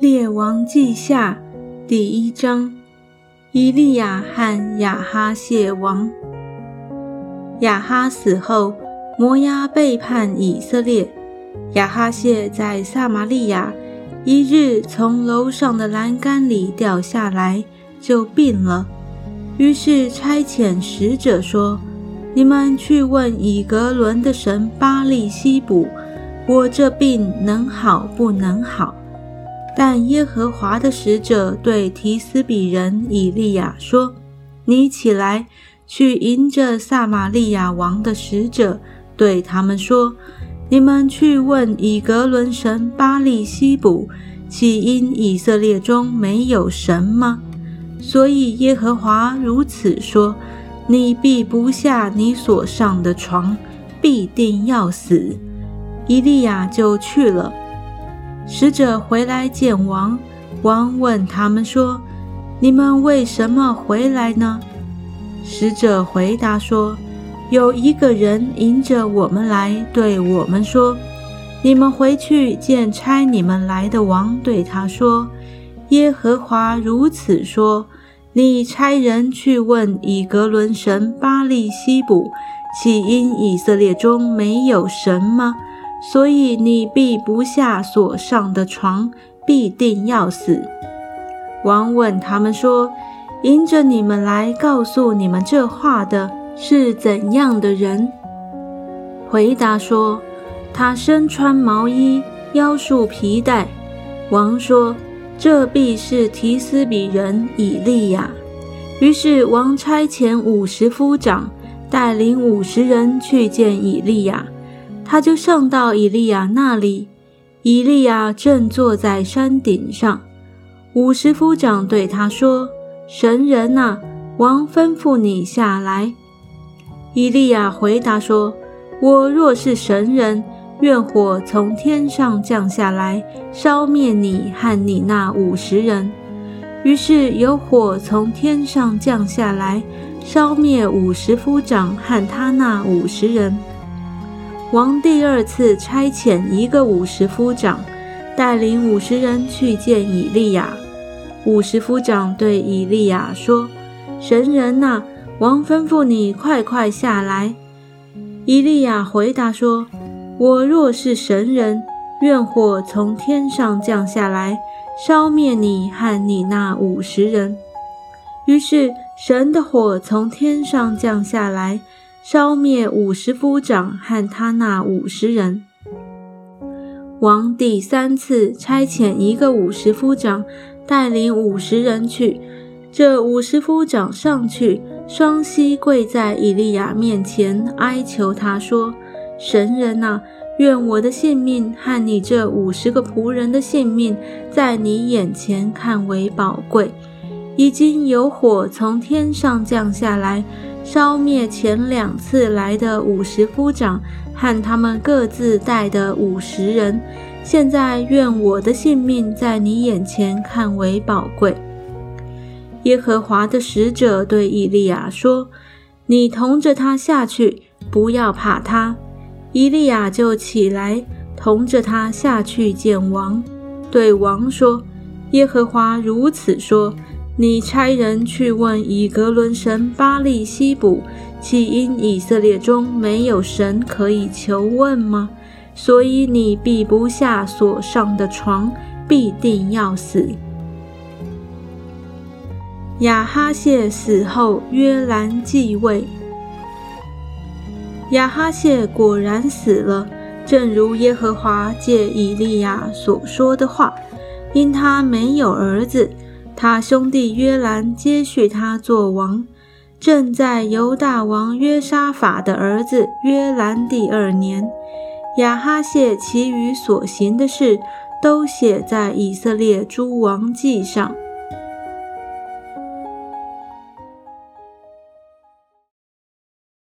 列王记下第一章：以利亚和亚哈谢王。亚哈死后，摩押背叛以色列。亚哈谢在撒玛利亚，一日从楼上的栏杆里掉下来，就病了。于是差遣使者说：“你们去问以格伦的神巴利西卜，我这病能好不能好？”但耶和华的使者对提斯比人以利亚说：“你起来，去迎着撒玛利亚王的使者，对他们说：你们去问以格伦神巴利西卜，岂因以色列中没有神吗？所以耶和华如此说：你必不下你所上的床，必定要死。”以利亚就去了。使者回来见王，王问他们说：“你们为什么回来呢？”使者回答说：“有一个人迎着我们来，对我们说：‘你们回去见差你们来的王，对他说：耶和华如此说：你差人去问以格伦神巴利西卜，岂因以色列中没有神吗？’”所以你必不下所上的床，必定要死。王问他们说：“迎着你们来告诉你们这话的是怎样的人？”回答说：“他身穿毛衣，腰束皮带。”王说：“这必是提斯比人以利亚。”于是王差遣五十夫长带领五十人去见以利亚。他就上到以利亚那里，以利亚正坐在山顶上。五十夫长对他说：“神人呐，王吩咐你下来。”以利亚回答说：“我若是神人，愿火从天上降下来，烧灭你和你那五十人。”于是有火从天上降下来，烧灭五十夫长和他那五十人。王第二次差遣一个五十夫长，带领五十人去见以利亚。五十夫长对以利亚说：“神人呐，王吩咐你快快下来。”以利亚回答说：“我若是神人，愿火从天上降下来，烧灭你和你那五十人。”于是神的火从天上降下来。烧灭五十夫长和他那五十人。王第三次差遣一个五十夫长，带领五十人去。这五十夫长上去，双膝跪在以利亚面前，哀求他说：“神人呐，愿我的性命和你这五十个仆人的性命，在你眼前看为宝贵。已经有火从天上降下来。”烧灭前两次来的五十夫长和他们各自带的五十人，现在愿我的性命在你眼前看为宝贵。耶和华的使者对以利亚说：“你同着他下去，不要怕他。”以利亚就起来，同着他下去见王，对王说：“耶和华如此说。”你差人去问以格伦神巴利西卜，岂因以色列中没有神可以求问吗？所以你避不下所上的床，必定要死。亚哈谢死后，约兰继位。亚哈谢果然死了，正如耶和华借以利亚所说的话，因他没有儿子。他兄弟约兰接续他做王，正在犹大王约沙法的儿子约兰第二年。亚哈谢其余所行的事，都写在以色列诸王记上。